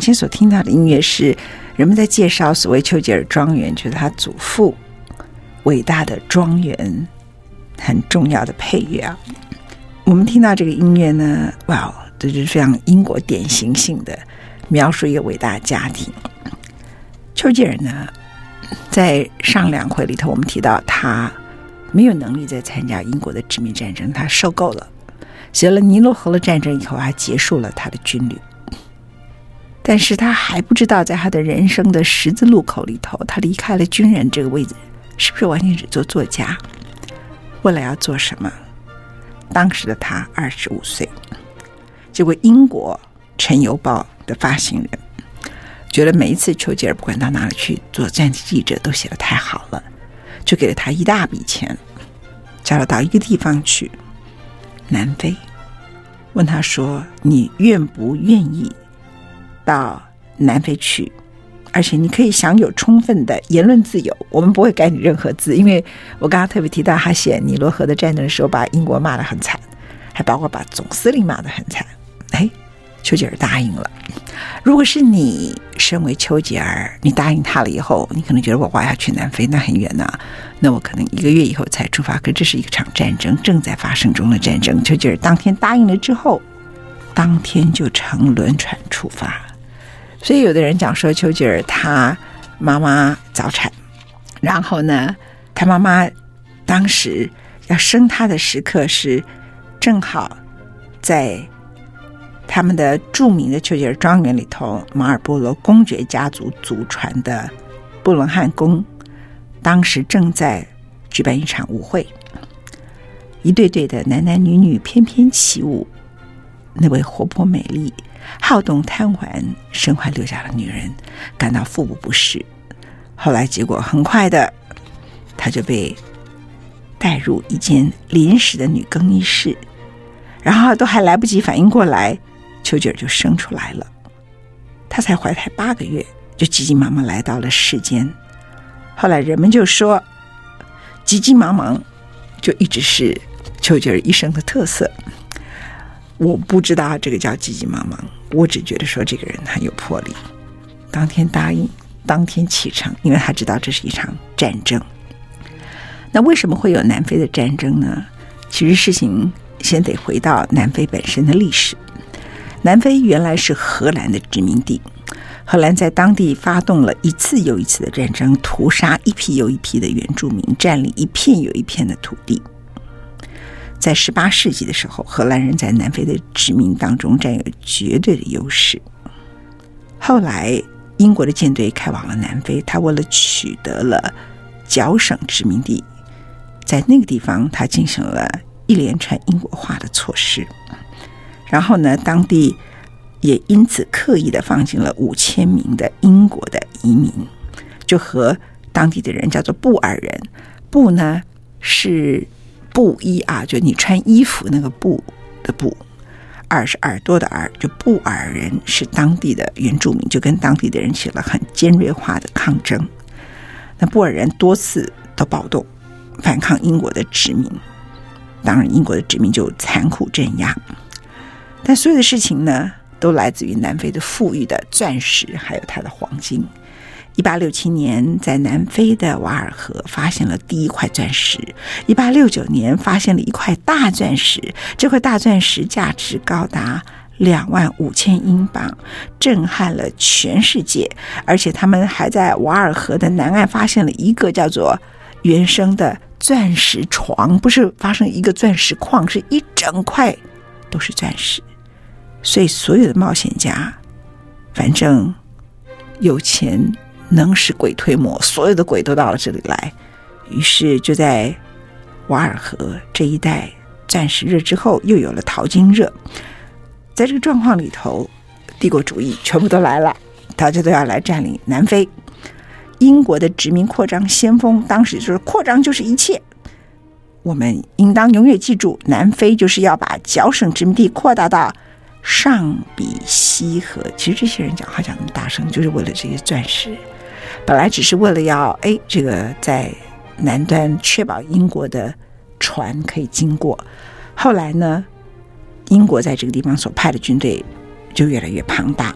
今天所听到的音乐是人们在介绍所谓丘吉尔庄园，就是他祖父伟大的庄园很重要的配乐啊。我们听到这个音乐呢，哇，这就是非常英国典型性的描述一个伟大家庭。丘吉尔呢，在上两回里头，我们提到他没有能力再参加英国的殖民战争，他受够了。写了尼罗河的战争以后，他结束了他的军旅。但是他还不知道，在他的人生的十字路口里头，他离开了军人这个位置，是不是完全只做作家？未来要做什么？当时的他二十五岁，结果英国《晨邮报》的发行人觉得每一次丘吉尔不管到哪里去做战地记者都写得太好了，就给了他一大笔钱，叫他到一个地方去，南非，问他说：“你愿不愿意？”到南非去，而且你可以享有充分的言论自由。我们不会改你任何字，因为我刚刚特别提到，他写尼罗河的战争的时候，把英国骂得很惨，还包括把总司令骂得很惨。哎，丘吉尔答应了。如果是你身为丘吉尔，你答应他了以后，你可能觉得我我要去南非，那很远呐、啊，那我可能一个月以后才出发。可这是一场战争，正在发生中的战争。丘吉尔当天答应了之后，当天就乘轮船出发。所以，有的人讲说，丘吉尔他妈妈早产，然后呢，他妈妈当时要生他的时刻是正好在他们的著名的丘吉尔庄园里头，马尔波罗公爵家族祖传的布伦汉宫，当时正在举办一场舞会，一对对的男男女女翩翩起舞，那位活泼美丽。好动贪玩、身怀六甲的女人感到腹部不适，后来结果很快的，她就被带入一间临时的女更衣室，然后都还来不及反应过来，丘吉尔就生出来了。她才怀胎八个月，就急急忙忙来到了世间。后来人们就说，急急忙忙就一直是丘吉尔一生的特色。我不知道这个叫急急忙忙，我只觉得说这个人很有魄力。当天答应，当天启程，因为他知道这是一场战争。那为什么会有南非的战争呢？其实事情先得回到南非本身的历史。南非原来是荷兰的殖民地，荷兰在当地发动了一次又一次的战争，屠杀一批又一批的原住民，占领一片又一片的土地。在十八世纪的时候，荷兰人在南非的殖民当中占有绝对的优势。后来，英国的舰队开往了南非，他为了取得了角省殖民地，在那个地方他进行了一连串英国化的措施。然后呢，当地也因此刻意的放进了五千名的英国的移民，就和当地的人叫做布尔人。布呢是。布衣啊，就你穿衣服那个布的布，耳是耳朵的耳，就布尔人是当地的原住民，就跟当地的人起了很尖锐化的抗争。那布尔人多次都暴动，反抗英国的殖民，当然英国的殖民就残酷镇压。但所有的事情呢，都来自于南非的富裕的钻石，还有它的黄金。一八六七年，在南非的瓦尔河发现了第一块钻石。一八六九年，发现了一块大钻石，这块大钻石价值高达两万五千英镑，震撼了全世界。而且，他们还在瓦尔河的南岸发现了一个叫做原生的钻石床，不是发生一个钻石矿，是一整块都是钻石。所以，所有的冒险家反正有钱能使鬼推磨，所有的鬼都到了这里来。于是就在瓦尔河这一带暂时热之后，又有了淘金热。在这个状况里头，帝国主义全部都来了，大家都要来占领南非。英国的殖民扩张先锋当时就是扩张就是一切。我们应当永远记住，南非就是要把角省殖民地扩大到上比西河。其实这些人讲话讲那么大声，就是为了这些钻石。本来只是为了要哎，这个在南端确保英国的船可以经过。后来呢，英国在这个地方所派的军队就越来越庞大。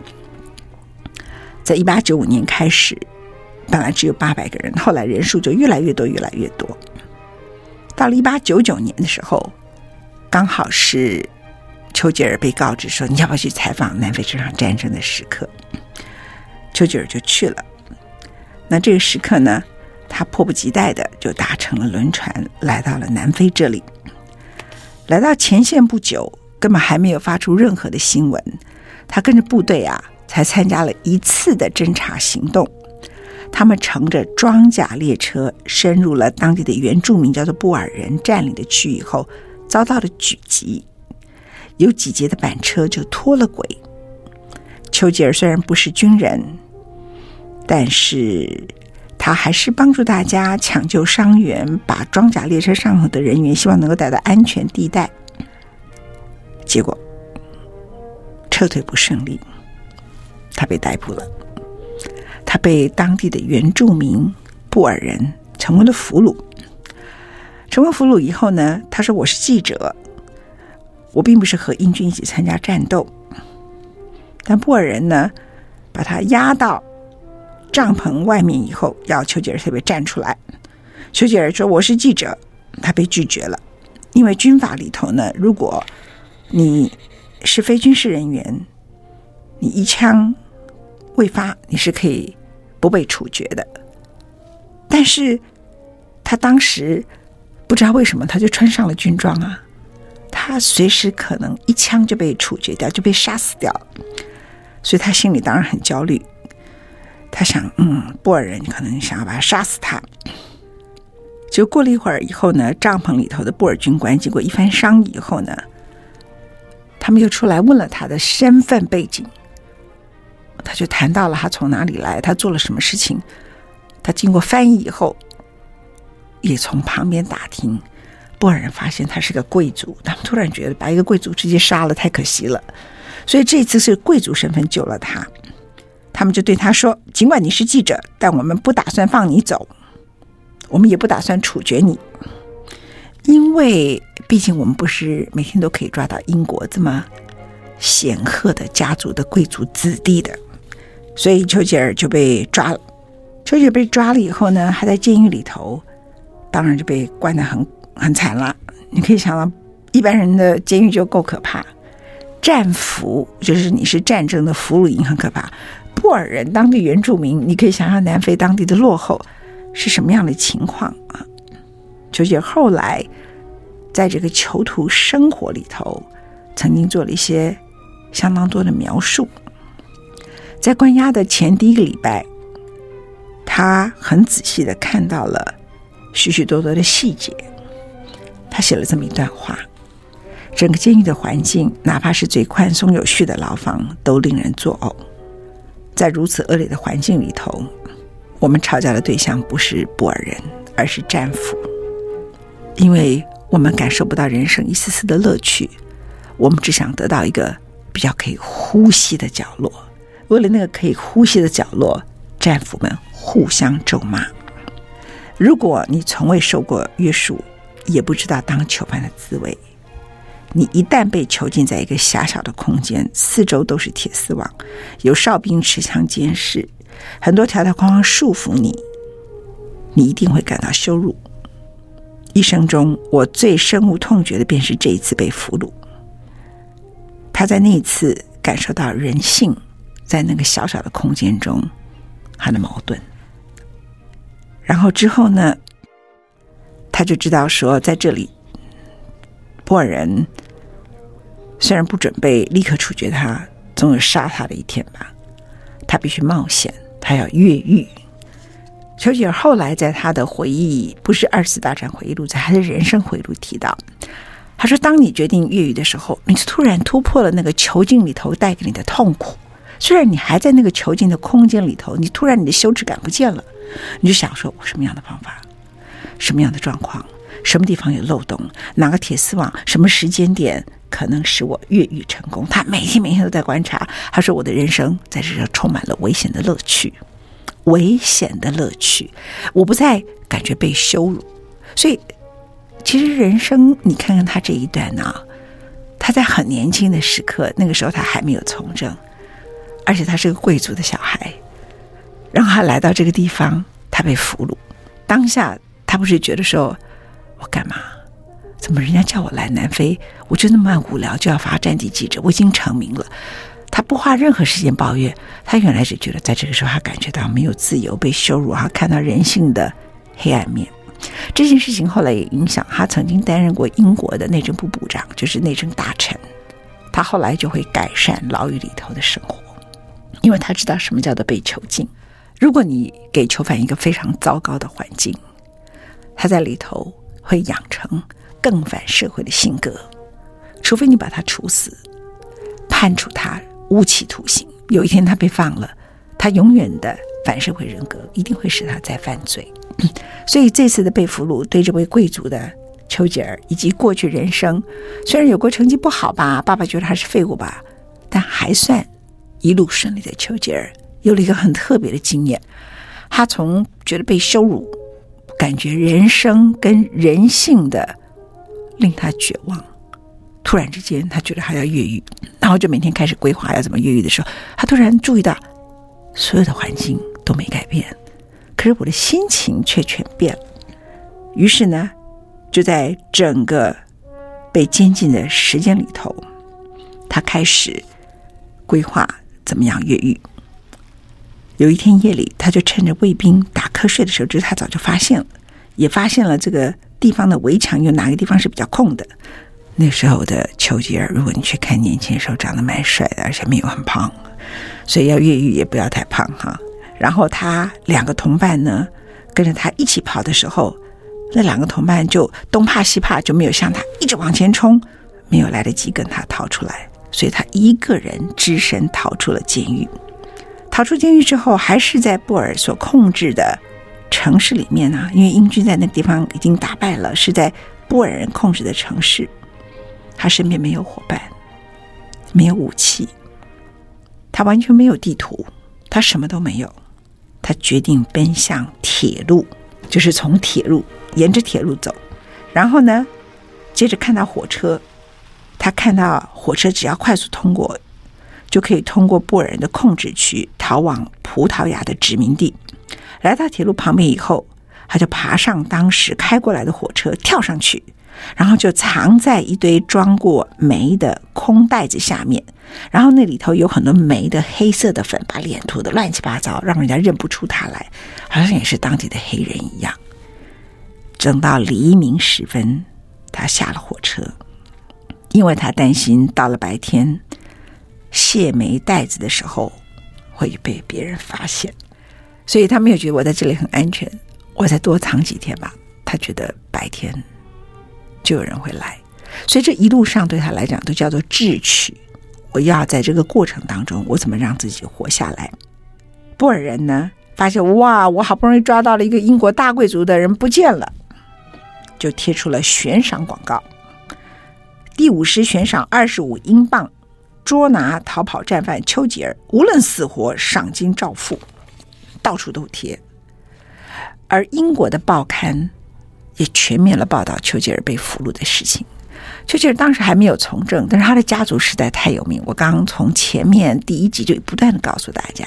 在一八九五年开始，本来只有八百个人，后来人数就越来越多，越来越多。到了一八九九年的时候，刚好是丘吉尔被告知说，你要不要去采访南非这场战争的时刻？丘吉尔就去了。那这个时刻呢，他迫不及待的就搭乘了轮船来到了南非这里。来到前线不久，根本还没有发出任何的新闻，他跟着部队啊，才参加了一次的侦察行动。他们乘着装甲列车深入了当地的原住民叫做布尔人占领的区域后，遭到了狙击，有几节的板车就脱了轨。丘吉尔虽然不是军人，但是他还是帮助大家抢救伤员，把装甲列车上头的人员希望能够带到安全地带。结果撤退不顺利，他被逮捕了。他被当地的原住民布尔人成为了俘虏。成为俘虏以后呢，他说：“我是记者，我并不是和英军一起参加战斗。”但布尔人呢，把他押到帐篷外面以后，要丘吉尔特别站出来。丘吉尔说：“我是记者。”他被拒绝了，因为军法里头呢，如果你是非军事人员，你一枪未发，你是可以。不被处决的，但是他当时不知道为什么，他就穿上了军装啊，他随时可能一枪就被处决掉，就被杀死掉，所以他心里当然很焦虑。他想，嗯，布尔人可能想要把他杀死他。就过了一会儿以后呢，帐篷里头的布尔军官经过一番商议以后呢，他们又出来问了他的身份背景。他就谈到了他从哪里来，他做了什么事情。他经过翻译以后，也从旁边打听。布尔人发现他是个贵族，他们突然觉得把一个贵族直接杀了太可惜了，所以这次是贵族身份救了他。他们就对他说：“尽管你是记者，但我们不打算放你走，我们也不打算处决你，因为毕竟我们不是每天都可以抓到英国这么显赫的家族的贵族子弟的。”所以丘吉尔就被抓了。丘吉尔被抓了以后呢，还在监狱里头，当然就被关得很很惨了。你可以想到，一般人的监狱就够可怕，战俘就是你是战争的俘虏营很可怕。布尔人当地原住民，你可以想象南非当地的落后是什么样的情况啊？丘吉尔后来在这个囚徒生活里头，曾经做了一些相当多的描述。在关押的前第一个礼拜，他很仔细的看到了许许多多的细节。他写了这么一段话：整个监狱的环境，哪怕是最宽松有序的牢房，都令人作呕。在如此恶劣的环境里头，我们吵架的对象不是布尔人，而是战俘，因为我们感受不到人生一丝丝的乐趣，我们只想得到一个比较可以呼吸的角落。为了那个可以呼吸的角落，战俘们互相咒骂。如果你从未受过约束，也不知道当囚犯的滋味，你一旦被囚禁在一个狭小的空间，四周都是铁丝网，有哨兵持枪监视，很多条条框框束缚你，你一定会感到羞辱。一生中，我最深恶痛绝的便是这一次被俘虏。他在那一次感受到人性。在那个小小的空间中，他的矛盾。然后之后呢，他就知道说，在这里，布尔人虽然不准备立刻处决他，总有杀他的一天吧。他必须冒险，他要越狱。丘吉尔后来在他的回忆，不是二次大战回忆录，在他的人生回忆录提到，他说：“当你决定越狱的时候，你就突然突破了那个囚禁里头带给你的痛苦。虽然你还在那个囚禁的空间里头，你突然你的羞耻感不见了，你就想说：我什么样的方法，什么样的状况，什么地方有漏洞，哪个铁丝网，什么时间点可能使我越狱成功？他每天每天都在观察。他说：我的人生在这上充满了危险的乐趣。”危险的乐趣，我不再感觉被羞辱，所以其实人生，你看看他这一段呢，他在很年轻的时刻，那个时候他还没有从政，而且他是个贵族的小孩，让他来到这个地方，他被俘虏，当下他不是觉得说，我干嘛？怎么人家叫我来南非，我就那么无聊，就要发战地记者，我已经成名了。他不花任何时间抱怨，他原来是觉得在这个时候，他感觉到没有自由，被羞辱，他看到人性的黑暗面。这件事情后来也影响他曾经担任过英国的内政部部长，就是内政大臣。他后来就会改善牢狱里头的生活，因为他知道什么叫做被囚禁。如果你给囚犯一个非常糟糕的环境，他在里头会养成更反社会的性格，除非你把他处死，判处他。无期徒刑，有一天他被放了，他永远的反社会人格一定会使他再犯罪。所以这次的被俘虏，对这位贵族的丘吉尔以及过去人生，虽然有过成绩不好吧，爸爸觉得他是废物吧，但还算一路顺利的丘吉尔有了一个很特别的经验。他从觉得被羞辱，感觉人生跟人性的令他绝望。突然之间，他觉得他要越狱，然后就每天开始规划要怎么越狱的时候，他突然注意到，所有的环境都没改变，可是我的心情却全变了。于是呢，就在整个被监禁的时间里头，他开始规划怎么样越狱。有一天夜里，他就趁着卫兵打瞌睡的时候，就是他早就发现了，也发现了这个地方的围墙有哪个地方是比较空的。那时候的丘吉尔，如果你去看年轻时候，长得蛮帅的，而且没有很胖，所以要越狱也不要太胖哈。然后他两个同伴呢，跟着他一起跑的时候，那两个同伴就东怕西怕，就没有向他一直往前冲，没有来得及跟他逃出来，所以他一个人只身逃出了监狱。逃出监狱之后，还是在布尔所控制的城市里面呢，因为英军在那地方已经打败了，是在布尔人控制的城市。他身边没有伙伴，没有武器，他完全没有地图，他什么都没有。他决定奔向铁路，就是从铁路沿着铁路走。然后呢，接着看到火车，他看到火车只要快速通过，就可以通过布尔人的控制区，逃往葡萄牙的殖民地。来到铁路旁边以后，他就爬上当时开过来的火车，跳上去。然后就藏在一堆装过煤的空袋子下面，然后那里头有很多煤的黑色的粉，把脸涂得乱七八糟，让人家认不出他来，好像也是当地的黑人一样。等到黎明时分，他下了火车，因为他担心到了白天卸煤袋子的时候会被别人发现，所以他没有觉得我在这里很安全，我再多藏几天吧。他觉得白天。就有人会来，所以这一路上对他来讲都叫做智取。我要在这个过程当中，我怎么让自己活下来？布尔人呢，发现哇，我好不容易抓到了一个英国大贵族的人不见了，就贴出了悬赏广告：第五师悬赏二十五英镑，捉拿逃跑战犯丘吉尔，无论死活，赏金照付，到处都贴。而英国的报刊。也全面了报道丘吉尔被俘虏的事情。丘吉尔当时还没有从政，但是他的家族实在太有名。我刚刚从前面第一集就不断的告诉大家，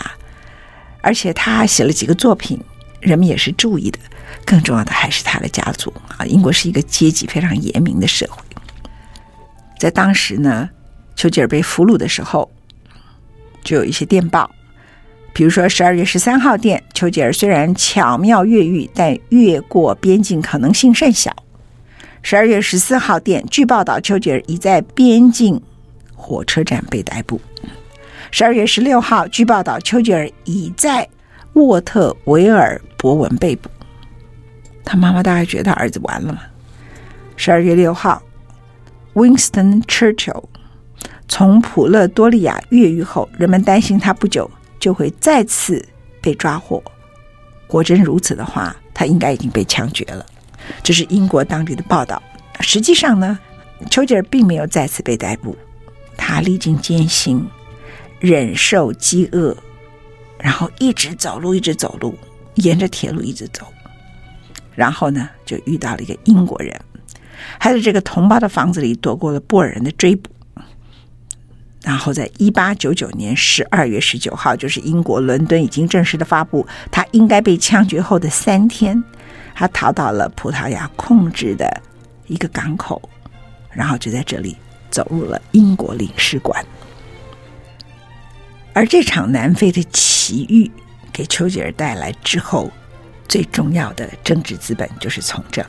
而且他写了几个作品，人们也是注意的。更重要的还是他的家族啊，英国是一个阶级非常严明的社会。在当时呢，丘吉尔被俘虏的时候，就有一些电报。比如说，十二月十三号电，丘吉尔虽然巧妙越狱，但越过边境可能性甚小。十二月十四号电，据报道，丘吉尔已在边境火车站被逮捕。十二月十六号，据报道，丘吉尔已在沃特维尔博文被捕。他妈妈大概觉得他儿子完了。十二月六号，Winston Churchill 从普勒多利亚越狱后，人们担心他不久就会再次被抓获。果真如此的话，他应该已经被枪决了。这是英国当地的报道。实际上呢，丘吉尔并没有再次被逮捕，他历经艰辛，忍受饥饿，然后一直走路，一直走路，沿着铁路一直走，然后呢，就遇到了一个英国人。还在这个同胞的房子里躲过了布尔人的追捕，然后在一八九九年十二月十九号，就是英国伦敦已经正式的发布他应该被枪决后的三天，他逃到了葡萄牙控制的一个港口，然后就在这里走入了英国领事馆。而这场南非的奇遇，给丘吉尔带来之后最重要的政治资本，就是从政。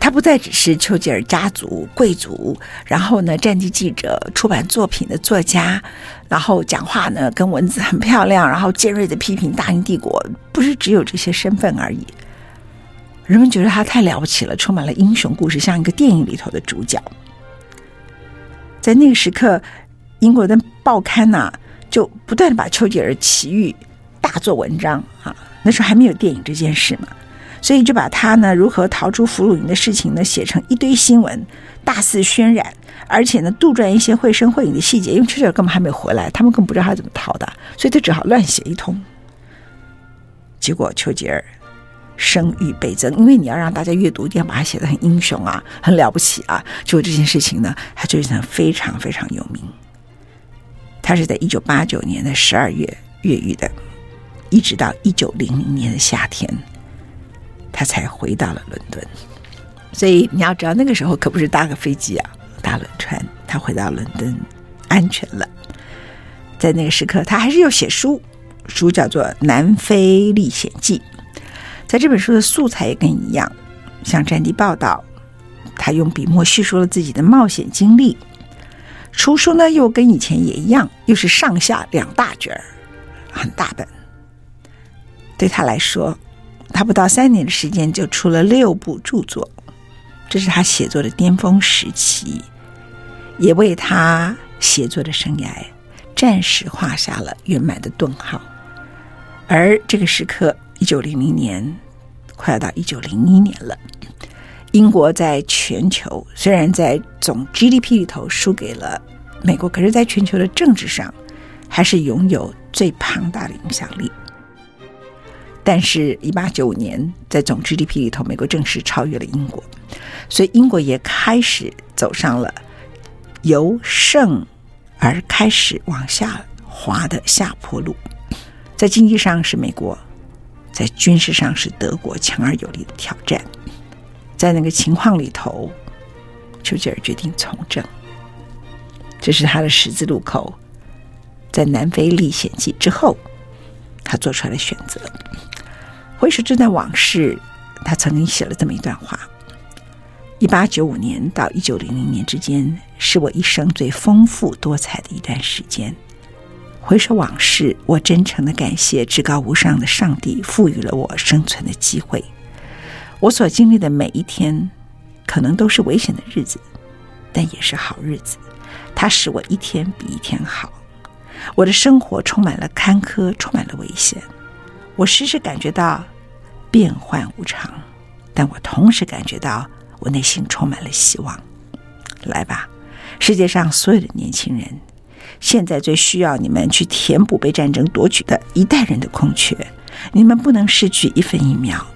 他不再只是丘吉尔家族贵族，然后呢，战地记者、出版作品的作家，然后讲话呢跟文字很漂亮，然后尖锐的批评大英帝国，不是只有这些身份而已。人们觉得他太了不起了，充满了英雄故事，像一个电影里头的主角。在那个时刻，英国的报刊呐、就不断的把丘吉尔奇遇大做文章啊。那时候还没有电影这件事嘛。所以就把他呢如何逃出俘虏营的事情呢写成一堆新闻，大肆渲染，而且呢杜撰一些绘声绘影的细节，因为丘吉尔根本还没回来，他们更不知道他怎么逃的，所以他只好乱写一通。结果丘吉尔声誉倍增，因为你要让大家阅读，一定要把他写得很英雄啊，很了不起啊。结果这件事情呢，他就成非常非常有名。他是在一九八九年的十二月越狱的，一直到一九零零年的夏天。他才回到了伦敦，所以你要知道，那个时候可不是搭个飞机啊，搭轮船。他回到伦敦，安全了。在那个时刻，他还是要写书，书叫做《南非历险记》。在这本书的素材也跟一样，像战地报道，他用笔墨叙述了自己的冒险经历。出书呢，又跟以前也一样，又是上下两大卷儿，很大本。对他来说。他不到三年的时间就出了六部著作，这是他写作的巅峰时期，也为他写作的生涯暂时画下了圆满的顿号。而这个时刻，一九零零年，快要到一九零一年了，英国在全球虽然在总 GDP 里头输给了美国，可是在全球的政治上，还是拥有最庞大的影响力。但是，一八九五年，在总 GDP 里头，美国正式超越了英国，所以英国也开始走上了由盛而开始往下滑的下坡路。在经济上是美国，在军事上是德国强而有力的挑战。在那个情况里头，丘吉尔决定从政，这是他的十字路口。在南非历险记之后，他做出来的选择。回首这段往事，他曾经写了这么一段话：一八九五年到一九零零年之间，是我一生最丰富多彩的一段时间。回首往事，我真诚的感谢至高无上的上帝赋予了我生存的机会。我所经历的每一天，可能都是危险的日子，但也是好日子。它使我一天比一天好。我的生活充满了坎坷，充满了危险。我时时感觉到。变幻无常，但我同时感觉到我内心充满了希望。来吧，世界上所有的年轻人，现在最需要你们去填补被战争夺取的一代人的空缺。你们不能失去一分一秒，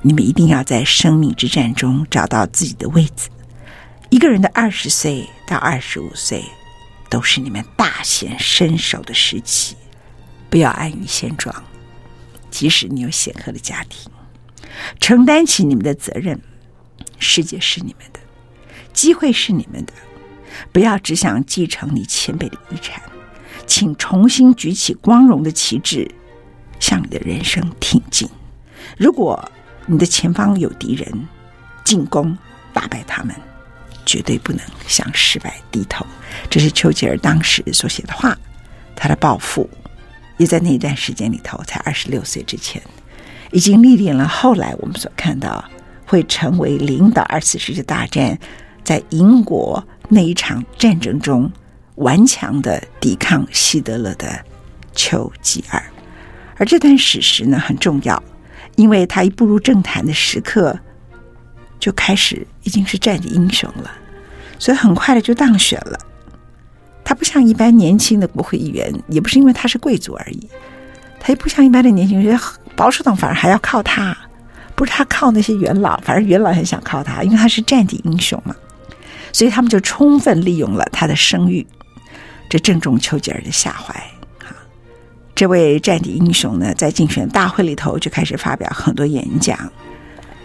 你们一定要在生命之战中找到自己的位置。一个人的二十岁到二十五岁，都是你们大显身手的时期。不要安于现状，即使你有显赫的家庭。承担起你们的责任，世界是你们的，机会是你们的，不要只想继承你前辈的遗产，请重新举起光荣的旗帜，向你的人生挺进。如果你的前方有敌人，进攻打败他们，绝对不能向失败低头。这是丘吉尔当时所写的话。他的抱负也在那一段时间里头，才二十六岁之前，已经历练了后来我们所看到会成为领导二次世界大战，在英国那一场战争中顽强的抵抗希特勒的丘吉尔。而这段史实呢，很重要，因为他一步入政坛的时刻，就开始已经是战地英雄了，所以很快的就当选了。他不像一般年轻的国会议员，也不是因为他是贵族而已，他也不像一般的年轻人，保守党反而还要靠他，不是他靠那些元老，反而元老很想靠他，因为他是战地英雄嘛，所以他们就充分利用了他的声誉，这正中丘吉尔的下怀。这位战地英雄呢，在竞选大会里头就开始发表很多演讲，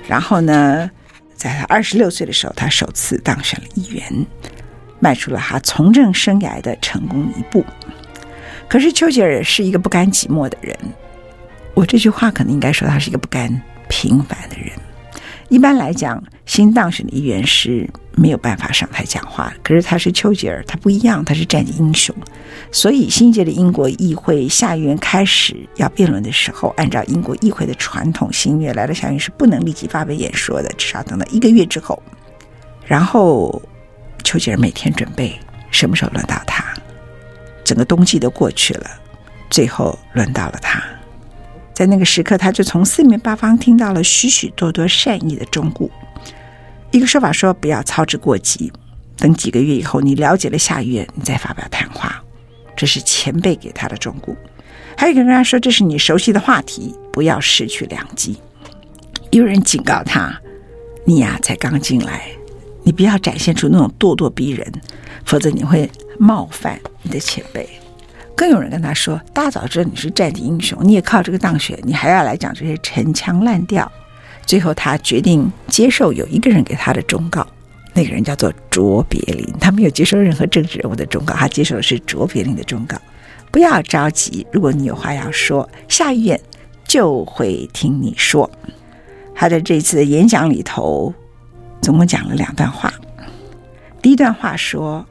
然后呢，在他二十六岁的时候，他首次当选了议员，迈出了他从政生涯的成功一步。可是丘吉尔是一个不甘寂寞的人，我这句话可能应该说他是一个不甘平凡的人。一般来讲，新当选的议员是没有办法上台讲话。可是他是丘吉尔，他不一样，他是战地英雄。所以新一届的英国议会下议院开始要辩论的时候，按照英国议会的传统，新议员来的下议院是不能立即发表演说的，至少等到一个月之后。然后丘吉尔每天准备什么时候轮到他，整个冬季都过去了，最后轮到了他。在那个时刻，他就从四面八方听到了许许多多善意的忠告。一个说法说：“不要操之过急，等几个月以后，你了解了下议院，你再发表谈话。”这是前辈给他的忠告。还有一个人跟他说：“这是你熟悉的话题，不要失去良机。”有人警告他：“你呀，才刚进来，你不要展现出那种咄咄逼人，否则你会冒犯你的前辈。”更有人跟他说：“大早知道你是战地英雄，你也靠这个当选，你还要来讲这些陈腔滥调。”最后，他决定接受有一个人给他的忠告，那个人叫做卓别林。他没有接受任何政治人物的忠告，他接受的是卓别林的忠告。不要着急，如果你有话要说，下议院就会听你说。他在这次的演讲里头，总共讲了两段话。第一段话说。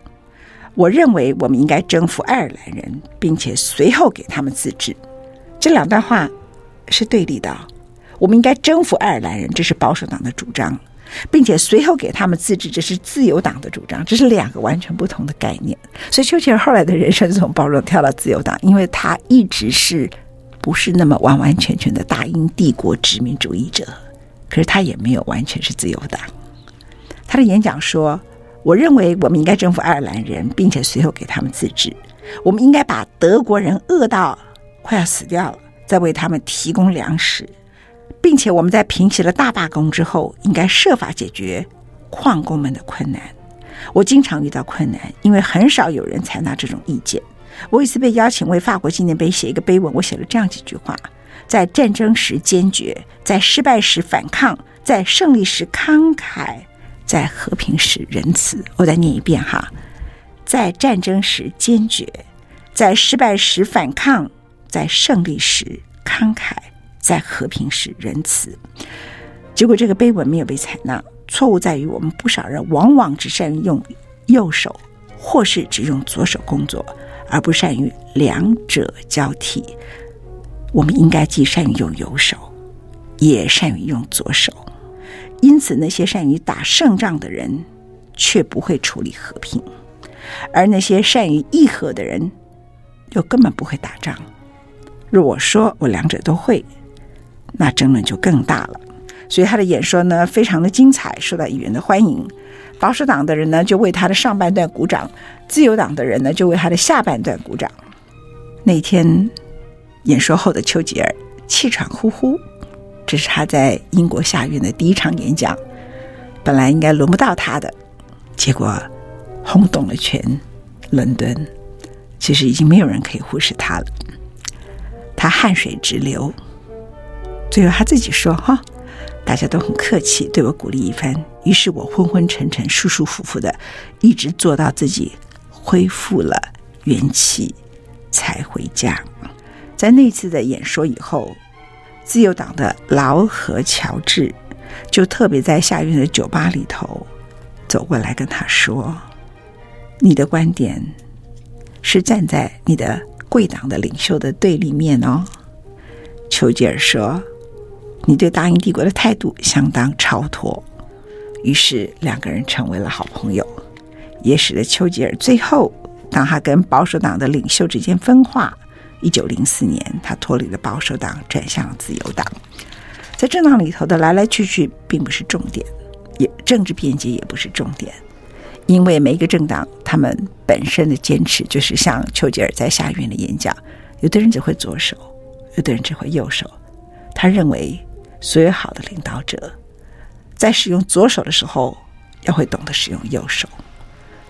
我认为我们应该征服爱尔兰人，并且随后给他们自治。这两段话是对立的。我们应该征服爱尔兰人，这是保守党的主张，并且随后给他们自治，这是自由党的主张。这是两个完全不同的概念。所以丘吉尔后来的人生从保守跳到自由党，因为他一直是不是那么完完全全的大英帝国殖民主义者，可是他也没有完全是自由党。他的演讲说。我认为我们应该征服爱尔兰人，并且随后给他们自治。我们应该把德国人饿到快要死掉了，再为他们提供粮食，并且我们在平息了大罢工之后，应该设法解决矿工们的困难。我经常遇到困难，因为很少有人采纳这种意见。我一次被邀请为法国纪念碑写一个碑文，我写了这样几句话：在战争时坚决，在失败时反抗，在胜利时慷慨。在和平时仁慈，我再念一遍哈，在战争时坚决，在失败时反抗，在胜利时慷慨，在和平时仁慈。结果这个碑文没有被采纳，错误在于我们不少人往往只善于用右手，或是只用左手工作，而不善于两者交替。我们应该既善于用右手，也善于用左手。因此，那些善于打胜仗的人，却不会处理和平；而那些善于议和的人，又根本不会打仗。若我说我两者都会，那争论就更大了。所以他的演说呢，非常的精彩，受到议员的欢迎。保守党的人呢，就为他的上半段鼓掌；自由党的人呢，就为他的下半段鼓掌。那天演说后的丘吉尔气喘呼呼。这是他在英国下院的第一场演讲，本来应该轮不到他的，结果轰动了全伦敦。其实已经没有人可以忽视他了，他汗水直流。最后他自己说：“哈，大家都很客气，对我鼓励一番。于是我昏昏沉沉、舒舒服服的，一直做到自己恢复了元气，才回家。”在那次的演说以后。自由党的劳合乔治就特别在下院的酒吧里头走过来跟他说：“你的观点是站在你的贵党的领袖的对立面哦。丘吉尔说：“你对大英帝国的态度相当超脱。”于是两个人成为了好朋友，也使得丘吉尔最后，当他跟保守党的领袖之间分化，一九零四年，他脱离了保守党，转向了自由党。在政党里头的来来去去并不是重点，也政治辩解也不是重点，因为每一个政党他们本身的坚持就是像丘吉尔在下院的演讲，有的人只会左手，有的人只会右手。他认为，所有好的领导者在使用左手的时候，要会懂得使用右手。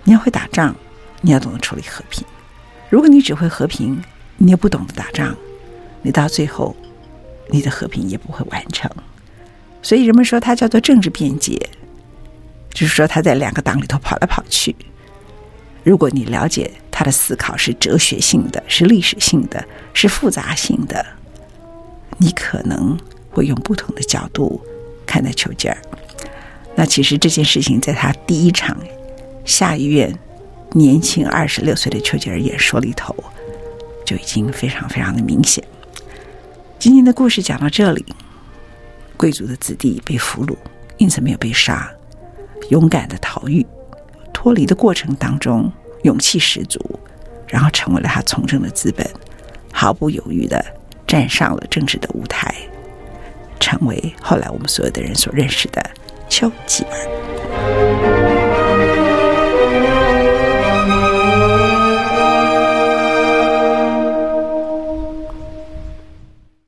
你要会打仗，你要懂得处理和平。如果你只会和平，你又不懂得打仗，你到最后，你的和平也不会完成。所以人们说他叫做政治辩解，就是说他在两个党里头跑来跑去。如果你了解他的思考是哲学性的，是历史性的，是复杂性的，你可能会用不同的角度看待丘吉尔。那其实这件事情在他第一场下议院年轻二十六岁的丘吉尔演说里头。就已经非常非常的明显。今天的故事讲到这里，贵族的子弟被俘虏，因此没有被杀，勇敢的逃狱，脱离的过程当中勇气十足，然后成为了他从政的资本，毫不犹豫的站上了政治的舞台，成为后来我们所有的人所认识的丘吉尔。